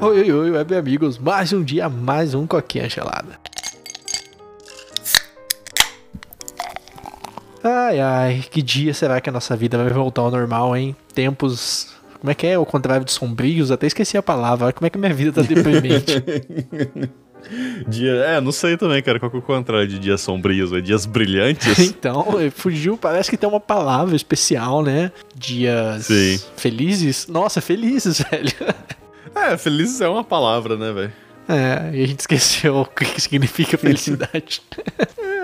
Oi, oi, oi, web amigos. Mais um dia, mais um coquinha gelada. Ai, ai, que dia será que a nossa vida vai voltar ao normal, hein? Tempos. Como é que é? O contrário de sombrios? Até esqueci a palavra. Como é que minha vida tá deprimente? Dia, é, não sei também, cara, qual que é o contrário de dias sombrios, é dias brilhantes? então, fugiu, parece que tem uma palavra especial, né? Dias Sim. felizes. Nossa, felizes, velho. É, felizes é uma palavra, né, velho? É, e a gente esqueceu o que significa felicidade.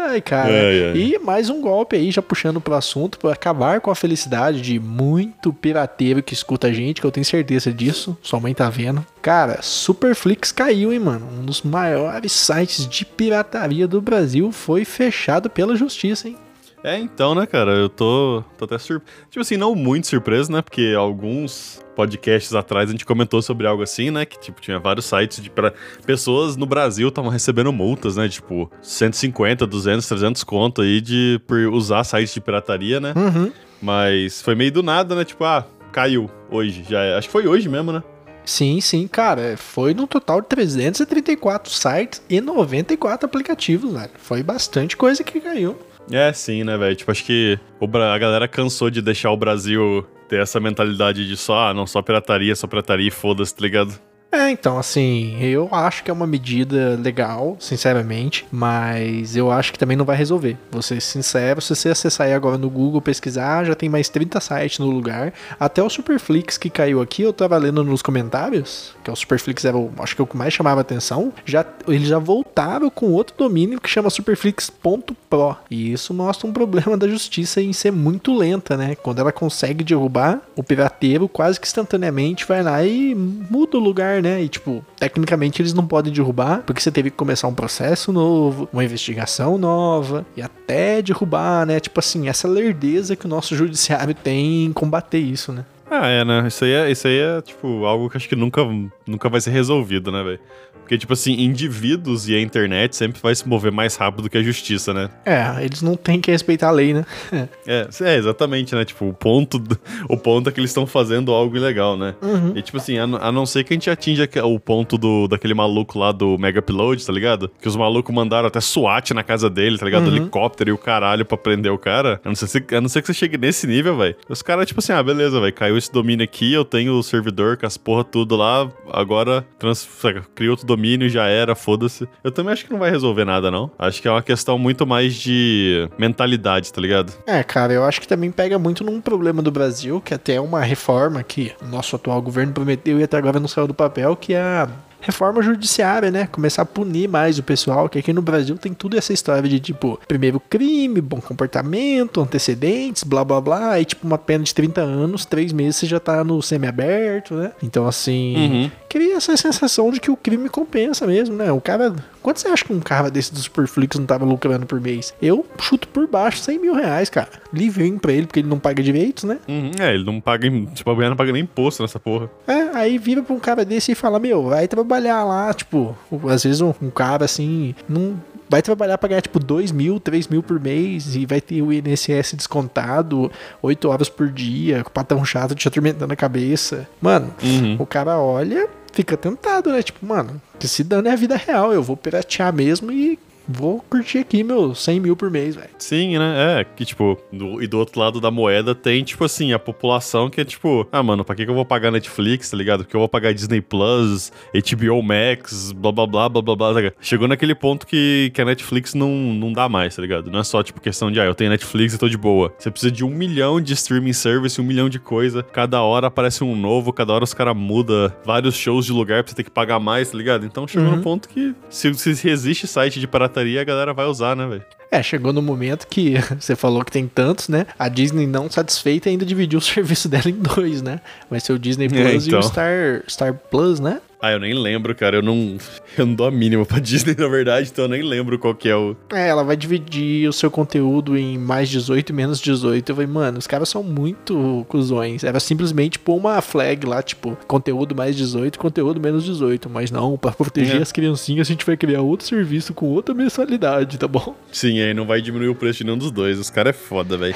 Ai, cara. Ai, ai. E mais um golpe aí, já puxando pro assunto, pra acabar com a felicidade de muito pirateiro que escuta a gente, que eu tenho certeza disso. Sua mãe tá vendo. Cara, Superflix caiu, hein, mano? Um dos maiores sites de pirataria do Brasil foi fechado pela justiça, hein? É, então, né, cara, eu tô, tô até surpreso. Tipo assim, não muito surpreso, né, porque alguns podcasts atrás a gente comentou sobre algo assim, né, que, tipo, tinha vários sites de pra... pessoas no Brasil estavam recebendo multas, né, tipo, 150, 200, 300 conto aí de, por usar sites de pirataria, né, Uhum. mas foi meio do nada, né, tipo, ah, caiu hoje, já é. Acho que foi hoje mesmo, né? Sim, sim, cara. Foi no total de 334 sites e 94 aplicativos, velho. Foi bastante coisa que caiu. É, sim, né, velho? Tipo, acho que a galera cansou de deixar o Brasil ter essa mentalidade de só, ah, não, só pirataria, só pirataria e foda-se, tá ligado? É, então, assim, eu acho que é uma medida legal, sinceramente, mas eu acho que também não vai resolver. Vou ser sincero, se você acessar aí agora no Google, pesquisar, já tem mais 30 sites no lugar. Até o Superflix que caiu aqui, eu tava lendo nos comentários, que é o Superflix era o, acho que é o que mais chamava atenção, já, eles já voltaram com outro domínio que chama superflix.pro. E isso mostra um problema da justiça em ser muito lenta, né? Quando ela consegue derrubar, o pirateiro quase que instantaneamente vai lá e muda o lugar, né? E tipo, tecnicamente eles não podem derrubar, porque você teve que começar um processo novo, uma investigação nova, e até derrubar, né? Tipo assim, essa lerdeza que o nosso judiciário tem em combater isso, né? Ah, é, né? Isso aí é, isso aí é tipo, algo que acho que nunca, nunca vai ser resolvido, né, velho? Porque, tipo assim, indivíduos e a internet sempre vai se mover mais rápido que a justiça, né? É, eles não têm que respeitar a lei, né? É, é, exatamente, né? Tipo, o ponto, o ponto é que eles estão fazendo algo ilegal, né? E tipo assim, a, não- a não ser que a gente atinja o ponto do, daquele maluco lá do Mega Upload, tá ligado? Que os malucos mandaram até SWAT na casa dele, tá ligado? Helicóptero e o caralho pra prender o cara. A não ser, se- a não ser que você chegue nesse nível, velho. Os caras, tipo assim, ah, beleza, velho, caiu esse domínio aqui, eu tenho o servidor com as porra tudo lá, agora trans, cria outro domínio, já era, foda-se. Eu também acho que não vai resolver nada, não. Acho que é uma questão muito mais de mentalidade, tá ligado? É, cara, eu acho que também pega muito num problema do Brasil, que até é uma reforma que o nosso atual governo prometeu e até agora não saiu do papel, que é a reforma judiciária, né? Começar a punir mais o pessoal, que aqui no Brasil tem tudo essa história de, tipo, primeiro crime, bom comportamento, antecedentes, blá blá blá, aí tipo uma pena de 30 anos, três meses você já tá no semi-aberto, né? Então, assim, Uhum. Cria essa sensação de que o crime compensa mesmo, né? O cara. Quanto você acha que um cara desse do Superflix não tava lucrando por mês? Eu chuto por baixo 100 mil reais, cara. Livrinho pra ele, porque ele não paga direitos, né? Uhum, É, ele não paga, tipo, a mulher não paga nem imposto nessa porra. É, aí vira pra um cara desse e fala: Meu, vai trabalhar lá, tipo, às vezes um, um cara assim, não. Vai trabalhar pra ganhar tipo 2 mil, 3 mil por mês e vai ter o INSS descontado 8 horas por dia, com o patrão chato te atormentando a cabeça. Mano, Uhum. o cara olha, fica tentado, né? Tipo, mano, que se dane é a vida real, eu vou piratear mesmo e vou curtir aqui meus 100 mil por mês, velho. Sim, né? É, que tipo, do- e do outro lado da moeda tem, tipo assim, a população que é tipo, ah, mano, pra que, que eu vou pagar Netflix, tá ligado? Porque eu vou pagar Disney Plus, HBO Max, blá blá blá blá blá blá. tá? Chegou naquele ponto que, que a Netflix não, não dá mais, tá ligado? Não é só, tipo, questão de, ah, eu tenho Netflix e tô de boa. Você precisa de um milhão de streaming service, um milhão de coisa. Cada hora aparece um novo, cada hora os caras mudam vários shows de lugar pra você ter que pagar mais, tá ligado? Então chegou Uhum. no ponto que se, se existe site de pirataria, a galera vai usar, né, velho? É, chegou no momento que você falou que tem tantos, né? A Disney não satisfeita ainda dividiu o serviço dela em dois, né? Vai ser o Disney Plus É, e então. o Star, Star Plus, né? Ah, eu nem lembro, cara. Eu não, eu não dou a mínima pra Disney, na verdade, então eu nem lembro qual que é o. É, ela vai dividir o seu conteúdo em mais 18 e menos 18. Eu falei, mano, os caras são muito cuzões. Era simplesmente pôr uma flag lá, tipo, conteúdo mais 18, conteúdo menos 18. Mas não, pra proteger É. as criancinhas, a gente vai criar outro serviço com outra mensalidade, tá bom? Sim, aí não vai diminuir o preço de nenhum dos dois. Os caras é foda, velho.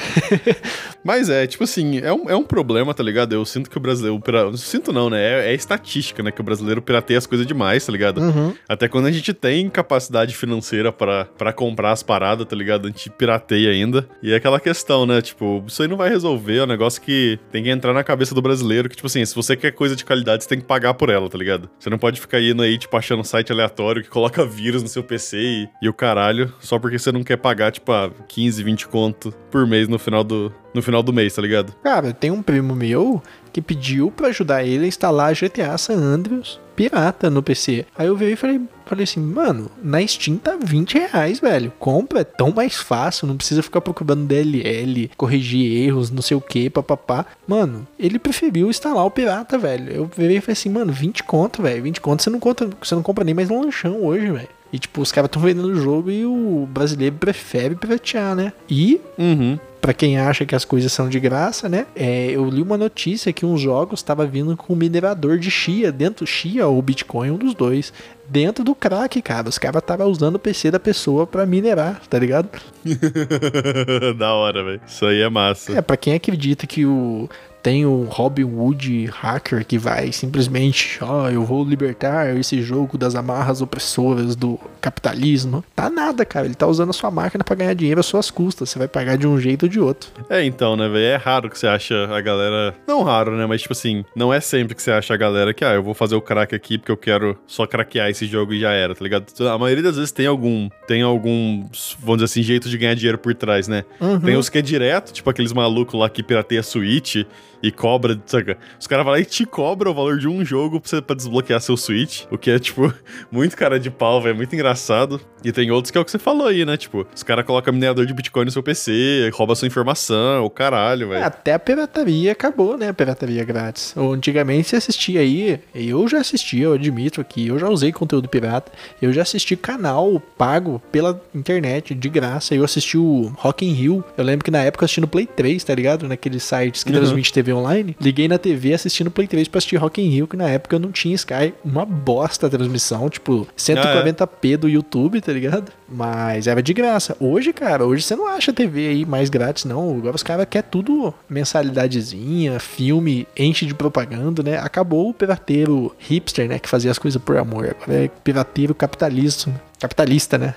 Mas é, tipo assim, é um, é um problema, tá ligado? Eu sinto que o brasileiro. Sinto não, né? É, é estatística, né? Que o brasileiro brasileiro pirateia as coisas demais, tá ligado? Uhum. Até quando a gente tem capacidade financeira pra pra comprar as paradas, tá ligado? A gente pirateia ainda. E é aquela questão, né? Tipo, isso aí não vai resolver, é um negócio que tem que entrar na cabeça do brasileiro, que, tipo assim, se você quer coisa de qualidade, você tem que pagar por ela, tá ligado? Você não pode ficar indo aí, tipo, achando um site aleatório que coloca vírus no seu PC e, e o caralho, só porque você não quer pagar, tipo, a 15, 20 conto por mês no final do, no final do mês, tá ligado? Cara, tem um primo meu que pediu pra ajudar ele a instalar GTA San Andreas pirata no PC. Aí eu veio e falei, falei assim, mano, na Steam tá 20 reais, velho. Compra, é tão mais fácil, não precisa ficar procurando DLL, corrigir erros, não sei o que, papapá. Mano, ele preferiu instalar o pirata, velho. Eu veio e falei assim, mano, 20 conto, velho. 20 conto você não, conta, você não compra nem mais um lanchão hoje, velho. E, tipo, os caras estão vendendo o jogo e o brasileiro prefere piratear, né? E Uhum. Pra quem acha que as coisas são de graça, né? É, eu li uma notícia que uns jogos estava vindo com um minerador de Chia dentro, Chia ou Bitcoin, um dos dois, dentro do crack, cara. Os caras estavam usando o PC da pessoa pra minerar, tá ligado? da hora, velho. Isso aí é massa. É, pra quem acredita que o tem o Robin Hood hacker que vai simplesmente, ó, eu vou libertar esse jogo das amarras opressoras do capitalismo. Tá nada, cara. Ele tá usando a sua máquina pra ganhar dinheiro às suas custas. Você vai pagar de um jeito ou de outro. É, então, né, velho? É raro que você acha a galera. Não raro, né? Mas, tipo assim, não é sempre que você acha a galera que, ah, eu vou fazer o crack aqui porque eu quero só craquear esse jogo e já era, tá ligado? A maioria das vezes tem algum. Tem algum, vamos dizer assim, jeito de ganhar dinheiro por trás, né? Uhum. Tem os que é direto, tipo aqueles malucos lá que pirateia a Switch e cobra, saca? Os caras vão lá e te cobram o valor de um jogo pra, você, pra desbloquear seu Switch, o que é, tipo, muito cara de pau, velho, muito engraçado. E tem outros que é o que você falou aí, né? Tipo, os caras colocam minerador de Bitcoin no seu PC, rouba sua informação, o caralho, velho. Até a pirataria acabou, né? A pirataria grátis. Antigamente você assistia aí, eu já assisti, eu admito aqui, eu já usei conteúdo pirata, eu já assisti canal pago pela internet, de graça. Eu assisti o Rock in Rio, eu lembro que na época eu assisti no Play 3, tá ligado? Naqueles sites que Uhum. transmite TV online. Liguei na TV assistindo Play 3 pra assistir Rock in Rio, que na época eu não tinha Sky. Uma bosta a transmissão, tipo, 140p do YouTube, tá ligado? Mas era de graça. Hoje, cara, hoje você não acha TV aí mais grátis, não. Agora os caras querem tudo mensalidadezinha, filme, enche de propaganda, né? Acabou o pirateiro hipster, né? Que fazia as coisas por amor. Agora é pirateiro capitalista. Capitalista, né?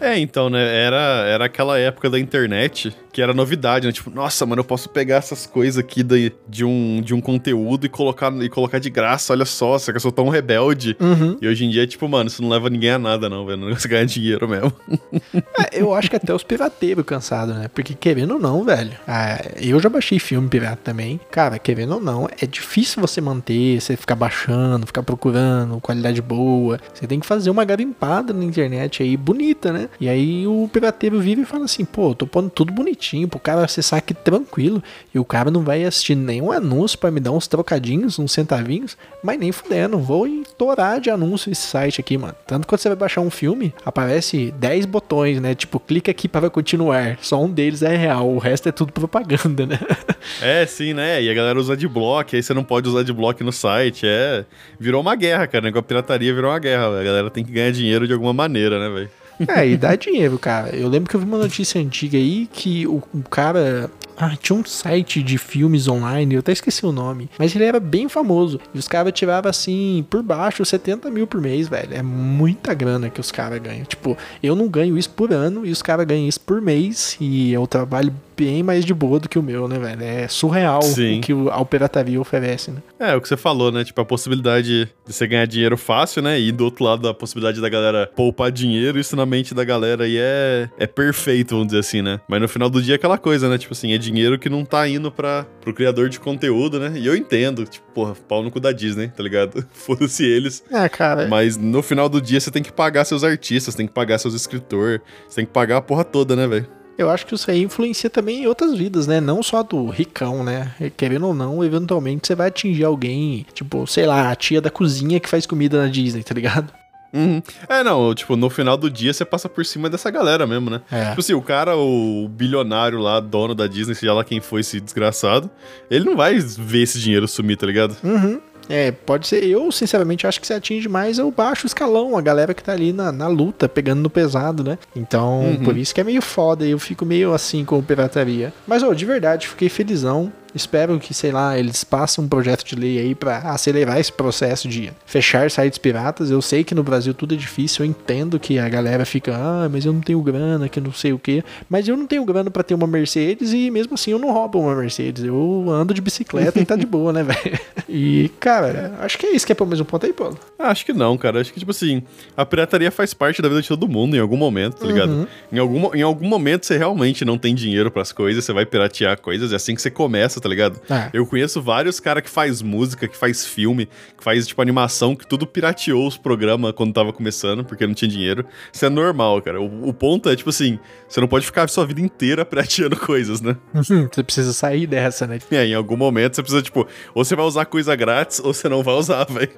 É, então, né? Era, era aquela época da internet que era novidade, né? Tipo, nossa, mano, eu posso pegar essas coisas aqui da, de, um, de um conteúdo e colocar, e colocar de graça, olha só, só que eu sou tão rebelde. Uhum. E hoje em dia, tipo, mano, isso não leva ninguém a nada, não, velho. Não ganha dinheiro mesmo. É, eu acho que até os pirateiros cansados, né? Porque querendo ou não, velho. ah, eu já baixei filme pirata também. Cara, querendo ou não, é difícil você manter, você ficar baixando, ficar procurando, qualidade boa. Você tem que fazer uma garimpada na internet aí, bonita, né? E aí o pirateiro vive e fala assim, pô, tô pondo tudo bonitinho pro cara acessar aqui tranquilo. E o cara não vai assistir nenhum anúncio pra me dar uns trocadinhos, uns centavinhos, mas nem fudendo. Vou estourar de anúncio esse site aqui, mano. Tanto quando você vai baixar um filme, aparece 10 botões, né? Tipo, clica aqui para continuar. Só um deles é real, o resto é tudo propaganda, né? É, sim, né? E a galera usa adblock, aí você não pode usar adblock no site. É. Virou uma guerra, cara. né? Com a pirataria virou uma guerra. A galera tem que ganhar dinheiro de alguma maneira, né, velho? É, e dá dinheiro, cara. Eu lembro que eu vi uma notícia antiga aí que o, o cara. Ah, tinha um site de filmes online, eu até esqueci o nome. Mas ele era bem famoso. E os caras tiravam assim, por baixo, 70 mil por mês, velho. É muita grana que os caras ganham. Tipo, eu não ganho isso por ano e os caras ganham isso por mês. E um trabalho bem mais de boa do que o meu, né, velho? É surreal Sim. o que a pirataria oferece, né? É, o que você falou, né? Tipo, a possibilidade de você ganhar dinheiro fácil, né? E do outro lado, a possibilidade da galera poupar dinheiro, isso na mente da galera aí é, é perfeito, vamos dizer assim, né? Mas no final do dia é aquela coisa, né? Tipo assim, é dinheiro que não tá indo pra, pro criador de conteúdo, né? E eu entendo, tipo, porra, pau no cu da Disney, tá ligado? Foda-se eles. Ah, cara. Mas no final do dia você tem que pagar seus artistas, tem que pagar seus escritores, você tem que pagar a porra toda, né, velho? Eu acho que isso aí influencia também em outras vidas, né? Não só do ricão, né? Querendo ou não, eventualmente você vai atingir alguém, tipo, sei lá, a tia da cozinha que faz comida na Disney, tá ligado? Uhum. É, não, tipo, no final do dia você passa por cima dessa galera mesmo, né? É. Tipo assim, o cara, o bilionário lá, dono da Disney, seja lá quem foi esse desgraçado, ele não vai ver esse dinheiro sumir, tá ligado? Uhum. É, pode ser. Eu, sinceramente, acho que você atinge mais o baixo escalão, a galera que tá ali na, na luta, pegando no pesado, né? Então, Uhum. por isso que é meio foda. Eu fico meio assim com pirataria. Mas, ô, de verdade, fiquei felizão. Espero que, sei lá, eles passem um projeto de lei aí para acelerar esse processo de fechar sites piratas. Eu sei que no Brasil tudo é difícil, eu entendo que a galera fica, ah, mas eu não tenho grana, que não sei o que. Mas eu não tenho grana para ter uma Mercedes e mesmo assim eu não roubo uma Mercedes. Eu ando de bicicleta e tá de boa, né, velho? E, cara, acho que é isso que é pelo mesmo ponto aí, Paulo. Acho que não, cara. Acho que, tipo assim, a pirataria faz parte da vida de todo mundo em algum momento, tá ligado? Uhum. Em, algum, em algum momento você realmente não tem dinheiro para as coisas, você vai piratear coisas, é assim que você começa, tá ligado? É. Eu conheço vários caras que faz música, que faz filme, que faz, tipo, animação, que tudo pirateou os programas quando tava começando, porque não tinha dinheiro. Isso é normal, cara. O, o ponto é, tipo assim, você não pode ficar a sua vida inteira pirateando coisas, né? você precisa sair dessa, né? É, em algum momento você precisa, tipo, ou você vai usar coisa grátis, ou você não vai usar, velho.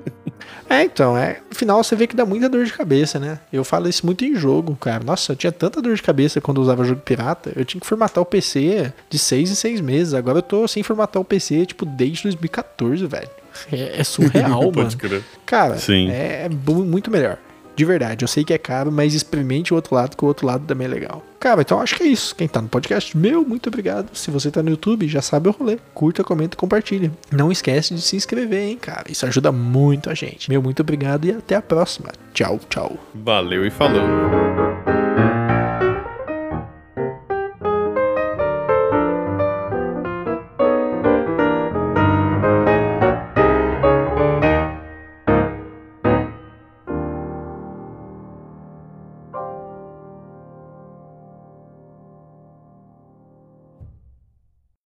É, então, é. No final você vê que dá muita dor de cabeça, né? Eu falo isso muito em jogo, cara. Nossa, eu tinha tanta dor de cabeça quando eu usava jogo pirata. Eu tinha que formatar o PC de seis em seis meses. Agora eu tô sem formatar o PC, tipo, desde 2014, velho. É, é surreal, mano. Crer. Cara, Sim. é muito melhor. De verdade, eu sei que é caro, mas experimente o outro lado, que o outro lado também é legal. Cara, então acho que é isso. Quem tá no podcast, meu, muito obrigado. Se você tá no YouTube, já sabe o rolê. Curta, comenta e compartilha. Não esquece de se inscrever, hein, cara. Isso ajuda muito a gente. Meu, muito obrigado e até a próxima. Tchau, tchau. Valeu e falou.